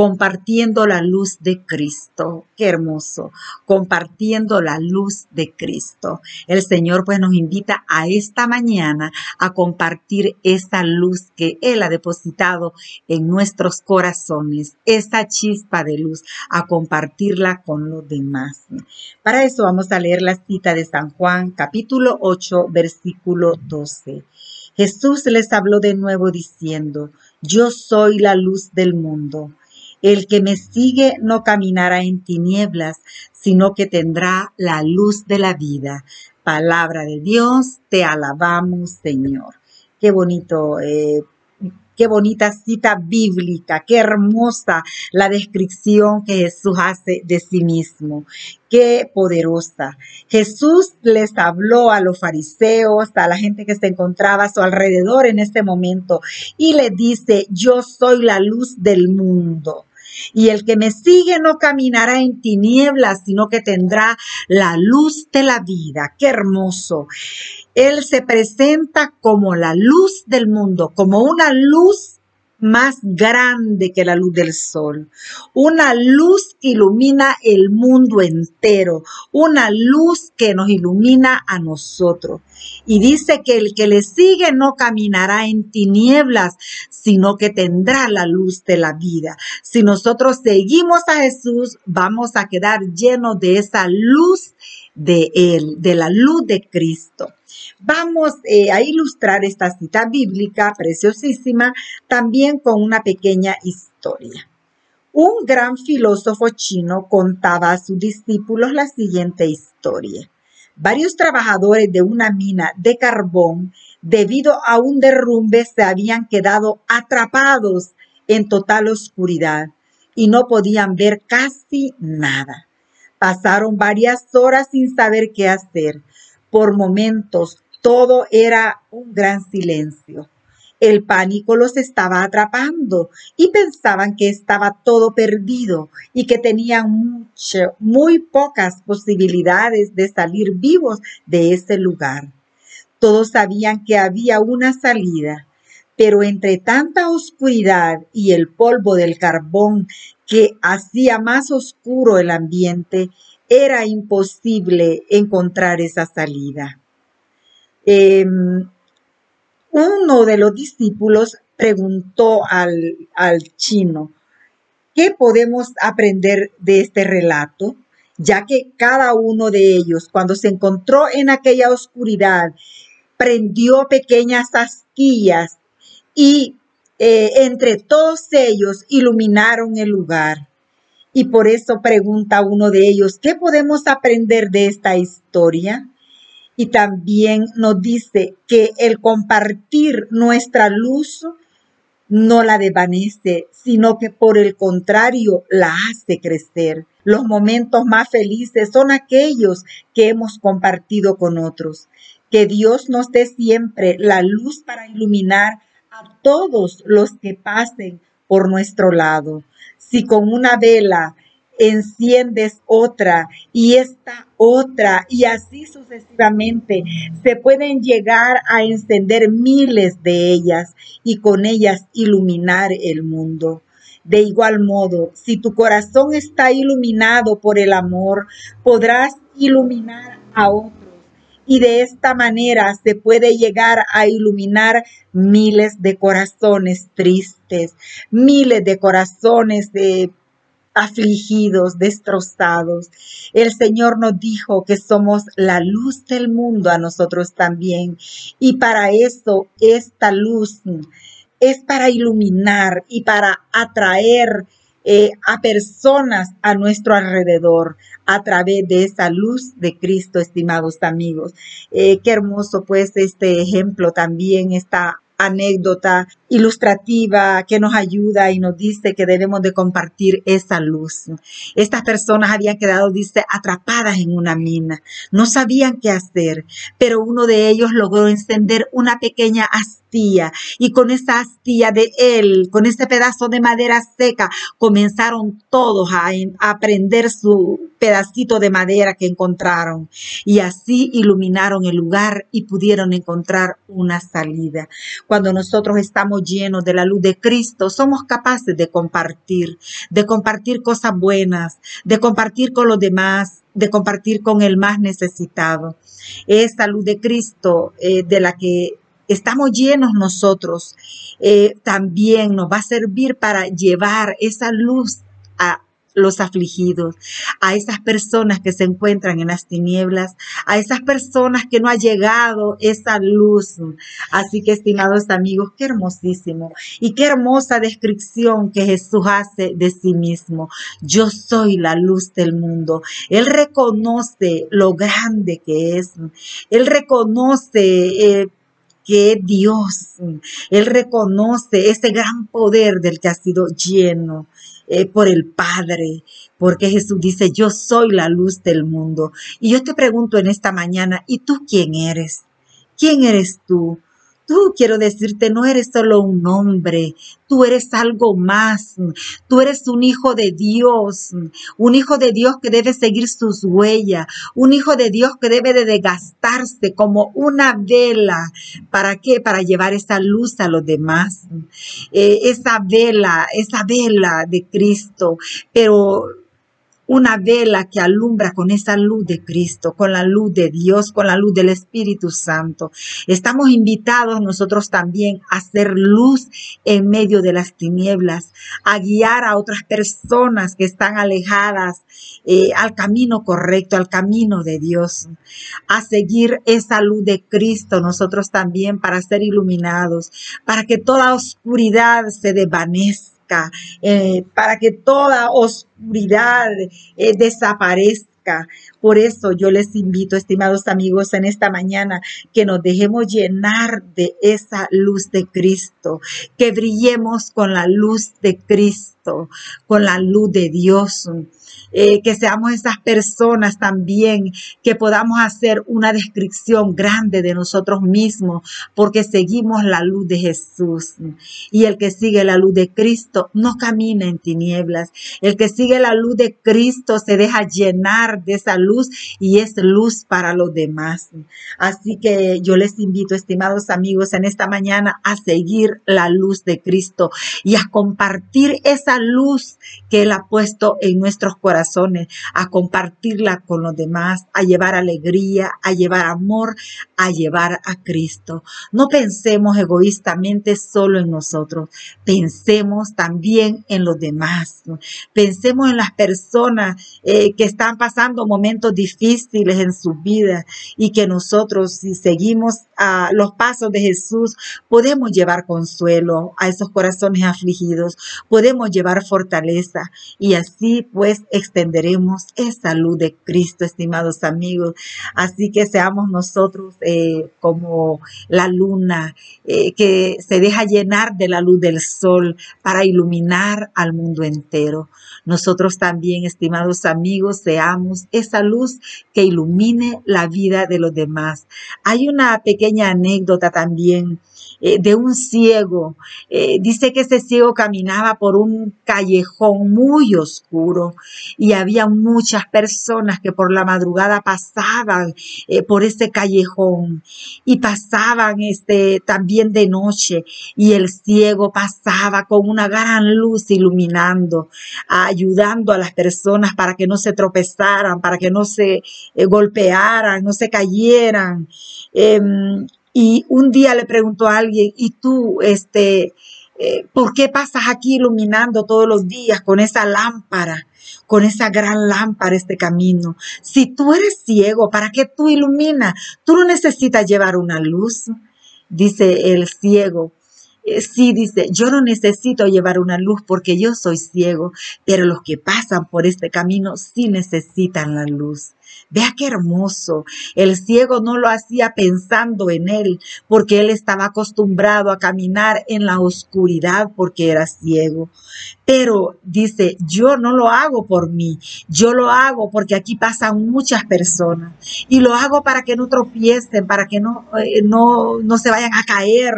Compartiendo la luz de Cristo. Qué hermoso, compartiendo la luz de Cristo. El Señor pues nos invita a esta mañana a compartir esa luz que Él ha depositado en nuestros corazones, esa chispa de luz, a compartirla con los demás. Para eso vamos a leer la cita de San Juan, capítulo 8, versículo 12. Jesús les habló de nuevo diciendo, yo soy la luz del mundo. El que me sigue no caminará en tinieblas, sino que tendrá la luz de la vida. Palabra de Dios, te alabamos, Señor. Qué bonito. Eh, qué bonita cita bíblica, qué hermosa la descripción que Jesús hace de sí mismo, qué poderosa. Jesús les habló a los fariseos, a la gente que se encontraba a su alrededor en este momento y le dice, yo soy la luz del mundo. Y el que me sigue no caminará en tinieblas, sino que tendrá la luz de la vida. Qué hermoso. Él se presenta como la luz del mundo, como una luz más grande que la luz del sol, una luz que ilumina el mundo entero, una luz que nos ilumina a nosotros. Y dice que el que le sigue no caminará en tinieblas, sino que tendrá la luz de la vida. Si nosotros seguimos a Jesús, vamos a quedar llenos de esa luz de Él, de la luz de Cristo. Vamos eh, a ilustrar esta cita bíblica preciosísima también con una pequeña historia. Un gran filósofo chino contaba a sus discípulos la siguiente historia. Varios trabajadores de una mina de carbón, debido a un derrumbe, se habían quedado atrapados en total oscuridad y no podían ver casi nada. Pasaron varias horas sin saber qué hacer. Por momentos todo era un gran silencio. El pánico los estaba atrapando y pensaban que estaba todo perdido y que tenían mucho, muy pocas posibilidades de salir vivos de ese lugar. Todos sabían que había una salida, pero entre tanta oscuridad y el polvo del carbón que hacía más oscuro el ambiente, era imposible encontrar esa salida. Em, uno de los discípulos preguntó al, al chino, ¿qué podemos aprender de este relato? Ya que cada uno de ellos, cuando se encontró en aquella oscuridad, prendió pequeñas asquillas y eh, entre todos ellos iluminaron el lugar. Y por eso pregunta uno de ellos, ¿qué podemos aprender de esta historia? y también nos dice que el compartir nuestra luz no la desvanece, sino que por el contrario la hace crecer. Los momentos más felices son aquellos que hemos compartido con otros. Que Dios nos dé siempre la luz para iluminar a todos los que pasen por nuestro lado. Si con una vela enciendes otra y esta otra y así sucesivamente. Se pueden llegar a encender miles de ellas y con ellas iluminar el mundo. De igual modo, si tu corazón está iluminado por el amor, podrás iluminar a. Y de esta manera se puede llegar a iluminar miles de corazones tristes, miles de corazones de afligidos, destrozados. El Señor nos dijo que somos la luz del mundo a nosotros también. Y para eso esta luz es para iluminar y para atraer eh, a personas a nuestro alrededor a través de esa luz de Cristo, estimados amigos. Eh, qué hermoso pues este ejemplo también, esta anécdota ilustrativa que nos ayuda y nos dice que debemos de compartir esa luz. Estas personas habían quedado, dice, atrapadas en una mina. No sabían qué hacer, pero uno de ellos logró encender una pequeña y con esa astilla de él, con ese pedazo de madera seca, comenzaron todos a, a prender su pedacito de madera que encontraron y así iluminaron el lugar y pudieron encontrar una salida. Cuando nosotros estamos llenos de la luz de Cristo, somos capaces de compartir, de compartir cosas buenas, de compartir con los demás, de compartir con el más necesitado. Esta luz de Cristo eh, de la que estamos llenos nosotros, eh, también nos va a servir para llevar esa luz a los afligidos, a esas personas que se encuentran en las tinieblas, a esas personas que no ha llegado esa luz. Así que, estimados amigos, qué hermosísimo y qué hermosa descripción que Jesús hace de sí mismo. Yo soy la luz del mundo. Él reconoce lo grande que es. Él reconoce... Eh, que Dios. Él reconoce ese gran poder del que ha sido lleno. Eh, por el Padre, porque Jesús dice, yo soy la luz del mundo. Y yo te pregunto en esta mañana, ¿y tú quién eres? ¿Quién eres tú? Tú, quiero decirte, no eres solo un hombre, tú eres algo más. Tú eres un hijo de Dios, un hijo de Dios que debe seguir sus huellas, un hijo de Dios que debe de desgastarse como una vela. ¿Para qué? Para llevar esa luz a los demás. Eh, esa vela, esa vela de Cristo. Pero una vela que alumbra con esa luz de Cristo, con la luz de Dios, con la luz del Espíritu Santo. Estamos invitados nosotros también a hacer luz en medio de las tinieblas, a guiar a otras personas que están alejadas eh, al camino correcto, al camino de Dios, a seguir esa luz de Cristo nosotros también para ser iluminados, para que toda oscuridad se desvanezca eh, para que toda oscuridad eh, desaparezca. Por eso yo les invito, estimados amigos, en esta mañana que nos dejemos llenar de esa luz de Cristo, que brillemos con la luz de Cristo, con la luz de Dios eh, que seamos esas personas también que podamos hacer una descripción grande de nosotros mismos porque seguimos la luz de Jesús. Y el que sigue la luz de Cristo no camina en tinieblas. El que sigue la luz de Cristo se deja llenar de esa luz y es luz para los demás. Así que yo les invito, estimados amigos, en esta mañana a seguir la luz de Cristo y a compartir esa luz que Él ha puesto en nuestros corazones a compartirla con los demás, a llevar alegría, a llevar amor, a llevar a Cristo. No pensemos egoístamente solo en nosotros, pensemos también en los demás. Pensemos en las personas eh, que están pasando momentos difíciles en su vida y que nosotros, si seguimos a los pasos de Jesús, podemos llevar consuelo a esos corazones afligidos, podemos llevar fortaleza y así pues extenderemos esa luz de Cristo, estimados amigos. Así que seamos nosotros eh, como la luna eh, que se deja llenar de la luz del sol para iluminar al mundo entero. Nosotros también, estimados amigos, seamos esa luz que ilumine la vida de los demás. Hay una pequeña anécdota también eh, de un ciego. Eh, dice que ese ciego caminaba por un callejón muy oscuro y había muchas personas que por la madrugada pasaban eh, por ese callejón y pasaban este, también de noche y el ciego pasaba con una gran luz iluminando, ayudando a las personas para que no se tropezaran, para que no se golpearan, no se cayeran. Em, y un día le preguntó a alguien, ¿y tú, este, eh, por qué pasas aquí iluminando todos los días con esa lámpara, con esa gran lámpara este camino? Si tú eres ciego, ¿para qué tú iluminas? Tú no necesitas llevar una luz, dice el ciego. Eh, sí, dice, yo no necesito llevar una luz porque yo soy ciego, pero los que pasan por este camino sí necesitan la luz. Vea qué hermoso. El ciego no lo hacía pensando en él, porque él estaba acostumbrado a caminar en la oscuridad porque era ciego. Pero dice, yo no lo hago por mí, yo lo hago porque aquí pasan muchas personas y lo hago para que no tropiecen, para que no, eh, no, no se vayan a caer,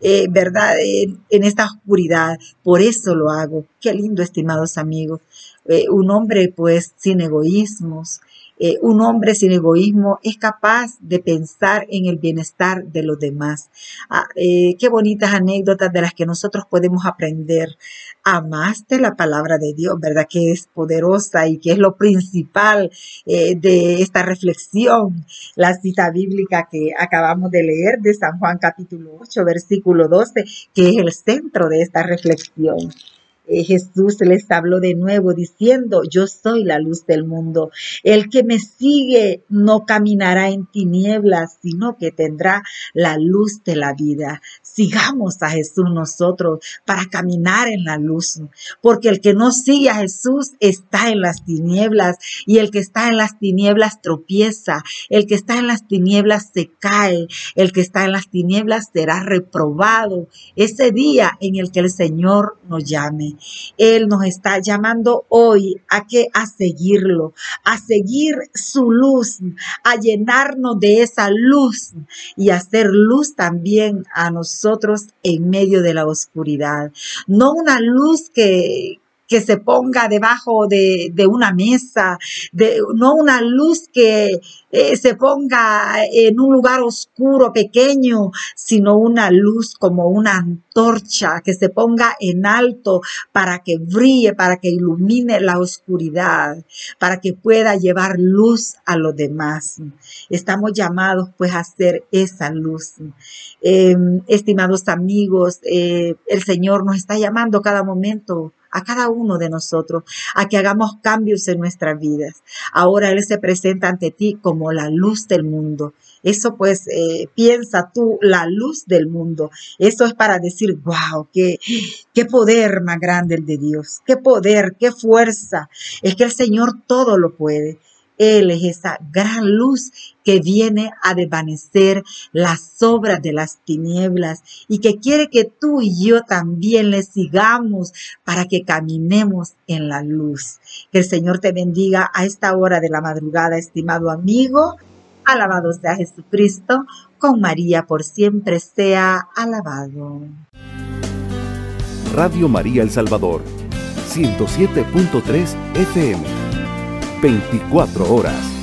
eh, ¿verdad? En, esta oscuridad. Por eso lo hago. Qué lindo, estimados amigos. Eh, un hombre pues sin egoísmos, eh, un hombre sin egoísmo es capaz de pensar en el bienestar de los demás. Ah, eh, qué bonitas anécdotas de las que nosotros podemos aprender. Amaste la palabra de Dios, ¿verdad? Que es poderosa y que es lo principal eh, de esta reflexión. La cita bíblica que acabamos de leer de San Juan capítulo 8, versículo 12, que es el centro de esta reflexión. Eh, Jesús les habló de nuevo diciendo, yo soy la luz del mundo. El que me sigue no caminará en tinieblas, sino que tendrá la luz de la vida. Sigamos a Jesús nosotros para caminar en la luz, porque el que no sigue a Jesús está en las tinieblas y el que está en las tinieblas tropieza, el que está en las tinieblas se cae, el que está en las tinieblas será reprobado ese día en el que el Señor nos llame. Él nos está llamando hoy a que a seguirlo, a seguir su luz, a llenarnos de esa luz y hacer luz también a nosotros en medio de la oscuridad. No una luz que, que se ponga debajo de, una mesa, de, no una luz que eh, se ponga en un lugar oscuro, pequeño, sino una luz como una antorcha que se ponga en alto para que brille, para que ilumine la oscuridad, para que pueda llevar luz a los demás. Estamos llamados pues a hacer esa luz. Em, estimados amigos, eh, el Señor nos está llamando cada momento a cada uno de nosotros, a que hagamos cambios en nuestras vidas. Ahora Él se presenta ante ti como la luz del mundo. Eso pues eh, piensa tú, la luz del mundo. Eso es para decir, wow, qué, qué poder más grande el de Dios, qué poder, qué fuerza. Es que el Señor todo lo puede. Él es esa gran luz que viene a desvanecer las obras de las tinieblas y que quiere que tú y yo también le sigamos para que caminemos en la luz. Que el Señor te bendiga a esta hora de la madrugada, estimado amigo. Alabado sea Jesucristo, con María por siempre sea alabado. Radio María El Salvador, 107.3 FM. 24 horas.